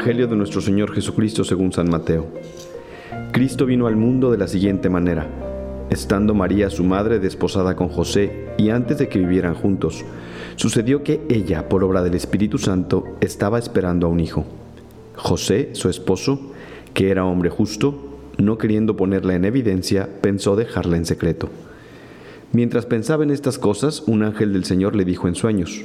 Evangelio de nuestro Señor Jesucristo según San Mateo. Cristo vino al mundo de la siguiente manera. Estando María su madre desposada con José y antes de que vivieran juntos, sucedió que ella, por obra del Espíritu Santo, estaba esperando a un hijo. José, su esposo, que era hombre justo, no queriendo ponerla en evidencia, pensó dejarla en secreto. Mientras pensaba en estas cosas, un ángel del Señor le dijo en sueños,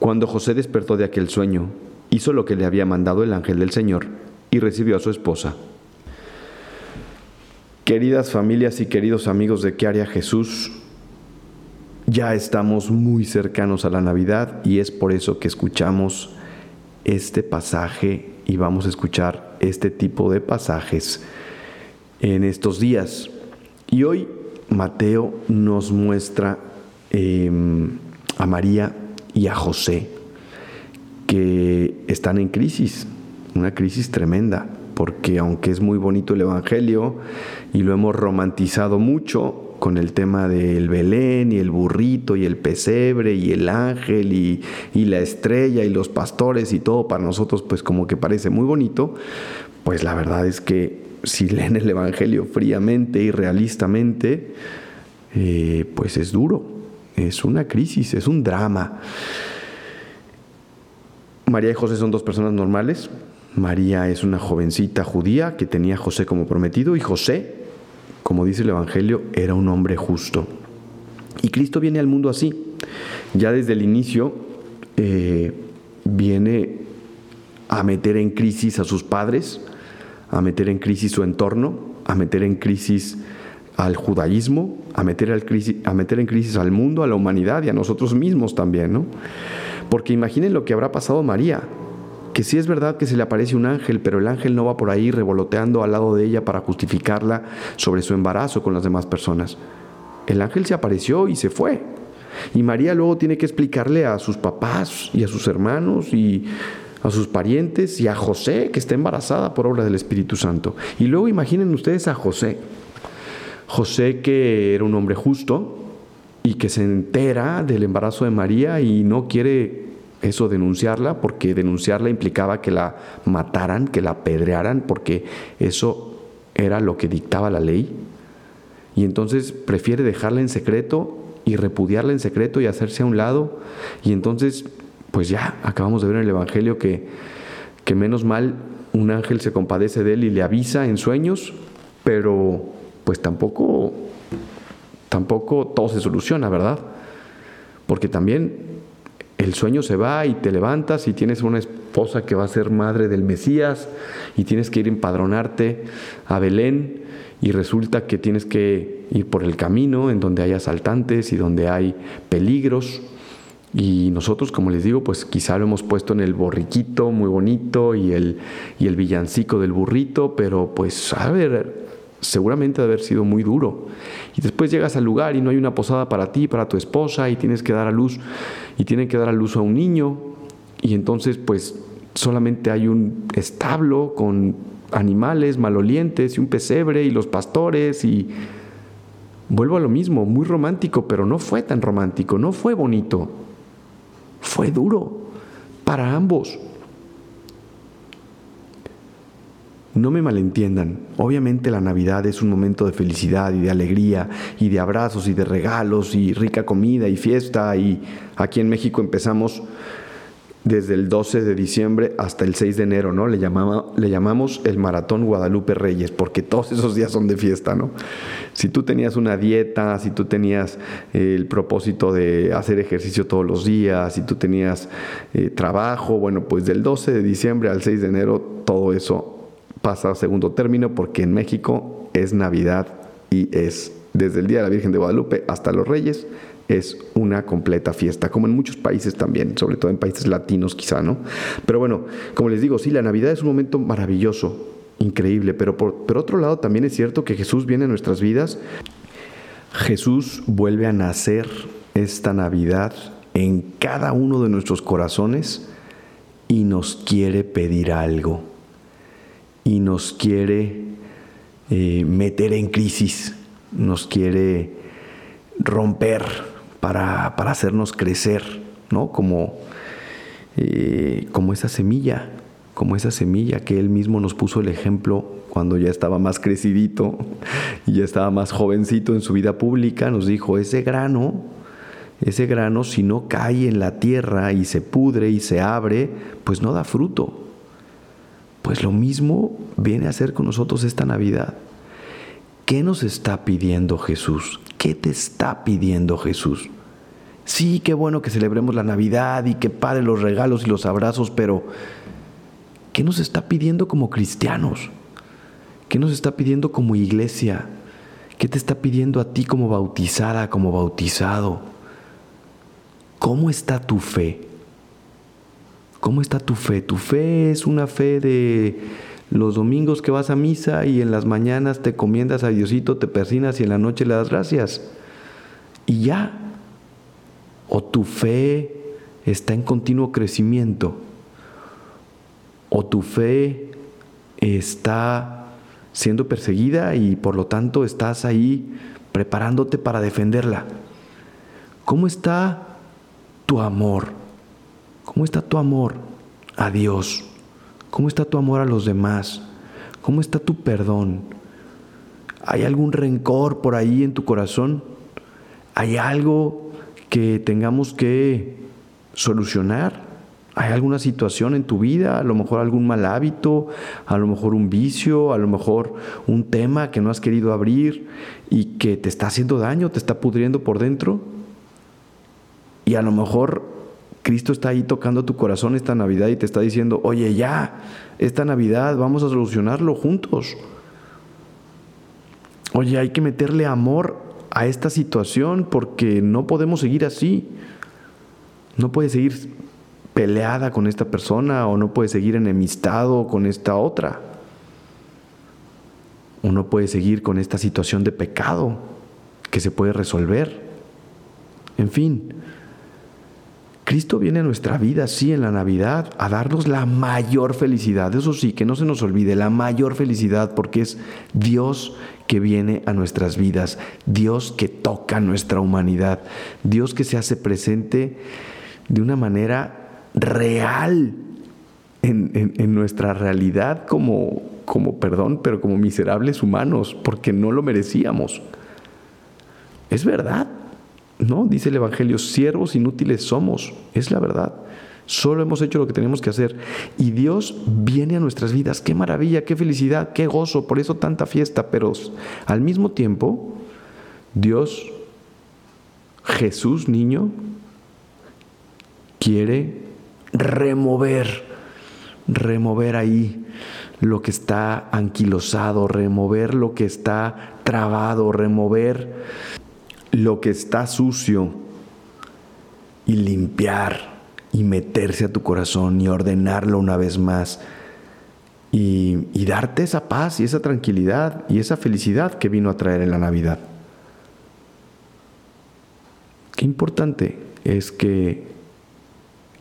Cuando José despertó de aquel sueño, hizo lo que le había mandado el ángel del Señor y recibió a su esposa. Queridas familias y queridos amigos de ¿Qué haría Jesús? Ya estamos muy cercanos a la Navidad y es por eso que escuchamos este pasaje y vamos a escuchar este tipo de pasajes en estos días. Y hoy Mateo nos muestra eh, a María y a José, que están en crisis, una crisis tremenda, porque aunque es muy bonito el Evangelio y lo hemos romantizado mucho con el tema del Belén y el burrito y el pesebre y el ángel y, y la estrella y los pastores y todo para nosotros pues como que parece muy bonito, pues la verdad es que si leen el Evangelio fríamente y realistamente, eh, pues es duro es una crisis, es un drama. María y José son dos personas normales. María es una jovencita judía que tenía a José como prometido y José, como dice el Evangelio, era un hombre justo. Y Cristo viene al mundo así. Ya desde el inicio eh, viene a meter en crisis a sus padres, a meter en crisis su entorno, a meter en crisis al judaísmo, a meter, a meter en crisis al mundo, a la humanidad y a nosotros mismos también, ¿no? Porque imaginen lo que habrá pasado María, que sí es verdad que se le aparece un ángel, pero el ángel no va por ahí revoloteando al lado de ella para justificarla sobre su embarazo con las demás personas. El ángel se apareció y se fue. Y María luego tiene que explicarle a sus papás y a sus hermanos y a sus parientes y a José que está embarazada por obra del Espíritu Santo. Y luego imaginen ustedes a José José que era un hombre justo y que se entera del embarazo de María y no quiere eso denunciarla porque denunciarla implicaba que la mataran, que la apedrearan, porque eso era lo que dictaba la ley. Y entonces prefiere dejarla en secreto y repudiarla en secreto y hacerse a un lado. Y entonces, pues ya, acabamos de ver en el Evangelio que, que menos mal un ángel se compadece de él y le avisa en sueños, pero pues tampoco, tampoco todo se soluciona, ¿verdad? Porque también el sueño se va y te levantas y tienes una esposa que va a ser madre del Mesías y tienes que ir a empadronarte a Belén y resulta que tienes que ir por el camino en donde hay asaltantes y donde hay peligros. Y nosotros, como les digo, pues quizá lo hemos puesto en el borriquito muy bonito y el, y el villancico del burrito, pero pues a ver, seguramente debe haber sido muy duro. Y después llegas al lugar y no hay una posada para ti, para tu esposa, y tienes que dar a luz, y tienen que dar a luz a un niño, y entonces pues solamente hay un establo con animales malolientes y un pesebre y los pastores y vuelvo a lo mismo, muy romántico, pero no fue tan romántico, no fue bonito, fue duro para ambos. No me malentiendan, obviamente la Navidad es un momento de felicidad y de alegría y de abrazos y de regalos y rica comida y fiesta y aquí en México empezamos desde el 12 de diciembre hasta el 6 de enero, ¿no? Le, le llamamos el Maratón Guadalupe Reyes, porque todos esos días son de fiesta, ¿no? Si tú tenías una dieta, si tú tenías eh, el propósito de hacer ejercicio todos los días, si tú tenías eh, trabajo, bueno, pues del 12 de diciembre al 6 de enero todo eso pasa a segundo término porque en México es Navidad y es desde el Día de la Virgen de Guadalupe hasta los Reyes, es una completa fiesta, como en muchos países también, sobre todo en países latinos quizá, ¿no? Pero bueno, como les digo, sí, la Navidad es un momento maravilloso, increíble, pero por, por otro lado también es cierto que Jesús viene a nuestras vidas, Jesús vuelve a nacer esta Navidad en cada uno de nuestros corazones y nos quiere pedir algo y nos quiere eh, meter en crisis, nos quiere romper para, hacernos crecer, ¿no? Como, eh, como esa semilla, como esa semilla que Él mismo nos puso el ejemplo cuando ya estaba más crecidito y ya estaba más jovencito en su vida pública, nos dijo, ese grano, ese grano si no cae en la tierra y se pudre y se abre, pues no da fruto. Pues lo mismo viene a hacer con nosotros esta Navidad. ¿Qué nos está pidiendo Jesús? ¿Qué te está pidiendo Jesús? Sí, qué bueno que celebremos la Navidad y que padre los regalos y los abrazos, pero ¿qué nos está pidiendo como cristianos? ¿Qué nos está pidiendo como iglesia? ¿Qué te está pidiendo a ti como bautizada, como bautizado? ¿Cómo está tu fe? ¿Cómo está tu fe? Tu fe es una fe de los domingos que vas a misa y en las mañanas te comiendas a Diosito, te persinas y en la noche le das gracias. Y ya. O tu fe está en continuo crecimiento. O tu fe está siendo perseguida y por lo tanto estás ahí preparándote para defenderla. ¿Cómo está tu amor? ¿Cómo está tu amor a Dios? ¿Cómo está tu amor a los demás? ¿Cómo está tu perdón? ¿Hay algún rencor por ahí en tu corazón? ¿Hay algo que tengamos que solucionar? ¿Hay alguna situación en tu vida? A lo mejor algún mal hábito, a lo mejor un vicio, a lo mejor un tema que no has querido abrir y que te está haciendo daño, te está pudriendo por dentro. Y a lo mejor Cristo está ahí tocando tu corazón esta Navidad y te está diciendo, oye, ya, esta Navidad vamos a solucionarlo juntos. Oye, hay que meterle amor a esta situación porque no podemos seguir así. No puedes seguir peleada con esta persona o no puedes seguir enemistado con esta otra. O no puedes seguir con esta situación de pecado que se puede resolver. En fin, Cristo viene a nuestra vida, sí, en la Navidad, a darnos la mayor felicidad. Eso sí, que no se nos olvide, la mayor felicidad, porque es Dios que viene a nuestras vidas, Dios que toca nuestra humanidad, Dios que se hace presente de una manera real en, nuestra realidad como, como, perdón, pero como miserables humanos, porque no lo merecíamos. Es verdad, no, dice el Evangelio, siervos inútiles somos, es la verdad. Solo hemos hecho lo que tenemos que hacer. Y Dios viene a nuestras vidas. Qué maravilla, qué felicidad, qué gozo. Por eso tanta fiesta. Pero al mismo tiempo, Dios, Jesús niño, quiere remover, remover ahí lo que está anquilosado, remover lo que está trabado, remover lo que está sucio y limpiar y meterse a tu corazón y ordenarlo una vez más y, darte esa paz y esa tranquilidad y esa felicidad que vino a traer en la Navidad. Qué importante es que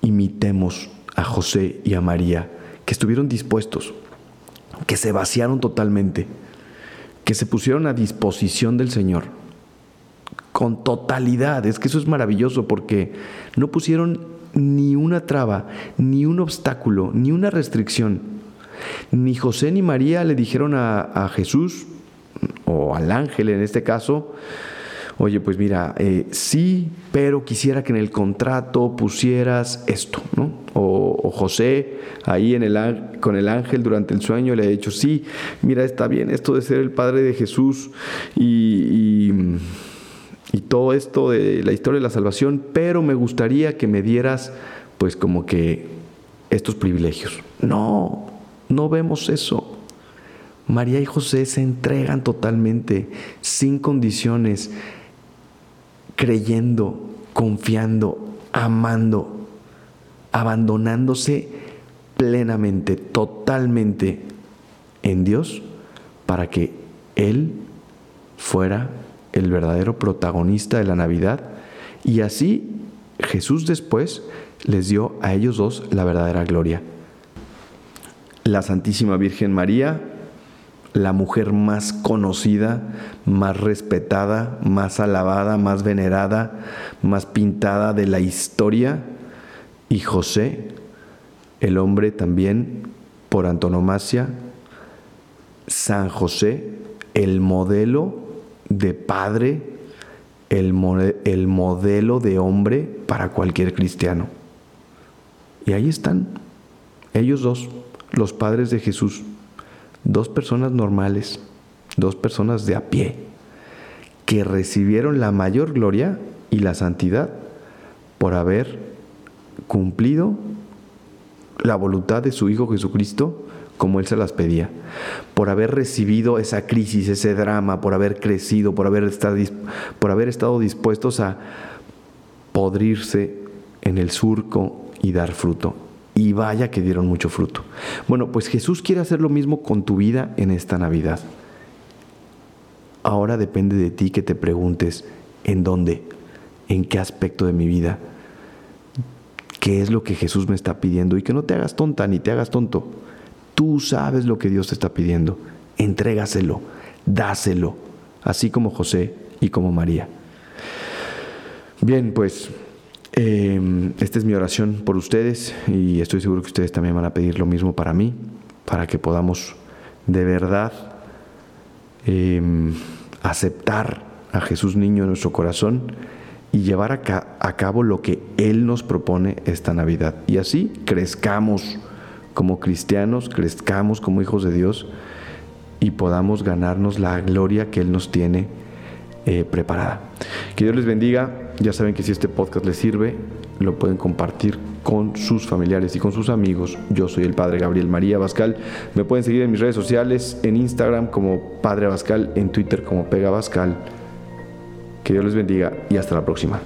imitemos a José y a María, que estuvieron dispuestos, que se vaciaron totalmente, que se pusieron a disposición del Señor con totalidad. Es que eso es maravilloso porque no pusieron ni una traba, ni un obstáculo, ni una restricción. Ni José ni María le dijeron a, Jesús, o al ángel en este caso, oye, pues mira, eh, sí, pero quisiera que en el contrato pusieras esto, ¿no? O, José ahí en el, con el ángel durante el sueño le ha dicho, sí, mira, está bien esto de ser el Padre de Jesús y y todo esto de la historia de la salvación, pero me gustaría que me dieras pues como que estos privilegios. No, no vemos eso. María y José se entregan totalmente, sin condiciones, creyendo, confiando, amando, abandonándose plenamente, totalmente en Dios para que Él fuera el verdadero protagonista de la Navidad y así Jesús después les dio a ellos dos la verdadera gloria. La Santísima Virgen María, la mujer más conocida, más respetada, más alabada, más venerada, más pintada de la historia, y José, el hombre también por antonomasia, San José, el modelo de padre, el, el modelo de hombre para cualquier cristiano. Y ahí están, ellos dos, los padres de Jesús, dos personas normales, dos personas de a pie, que recibieron la mayor gloria y la santidad por haber cumplido la voluntad de su Hijo Jesucristo como Él se las pedía, por haber recibido esa crisis, ese drama, por haber crecido, por haber estado, por haber estado dispuestos a podrirse en el surco y dar fruto. Y vaya que dieron mucho fruto. Bueno, pues Jesús quiere hacer lo mismo con tu vida en esta Navidad. Ahora depende de ti que te preguntes, ¿en dónde? ¿En qué aspecto de mi vida? ¿Qué es lo que Jesús me está pidiendo? Y que no te hagas tonta ni te hagas tonto Tú sabes lo que Dios te está pidiendo. Entrégaselo, dáselo, así como José y como María. Bien, pues em, esta es mi oración por ustedes y estoy seguro que ustedes también van a pedir lo mismo para mí, para que podamos de verdad em, aceptar a Jesús niño en nuestro corazón y llevar a cabo lo que Él nos propone esta Navidad. Y así crezcamos como cristianos crezcamos como hijos de Dios y podamos ganarnos la gloria que Él nos tiene eh, preparada. Que Dios les bendiga. Ya saben que si este podcast les sirve, lo pueden compartir con sus familiares y con sus amigos. Yo soy el Padre Gabriel María Bascal. Me pueden seguir en mis redes sociales, en Instagram como Padre Bascal, en Twitter como Pega Bascal. Que Dios les bendiga y hasta la próxima.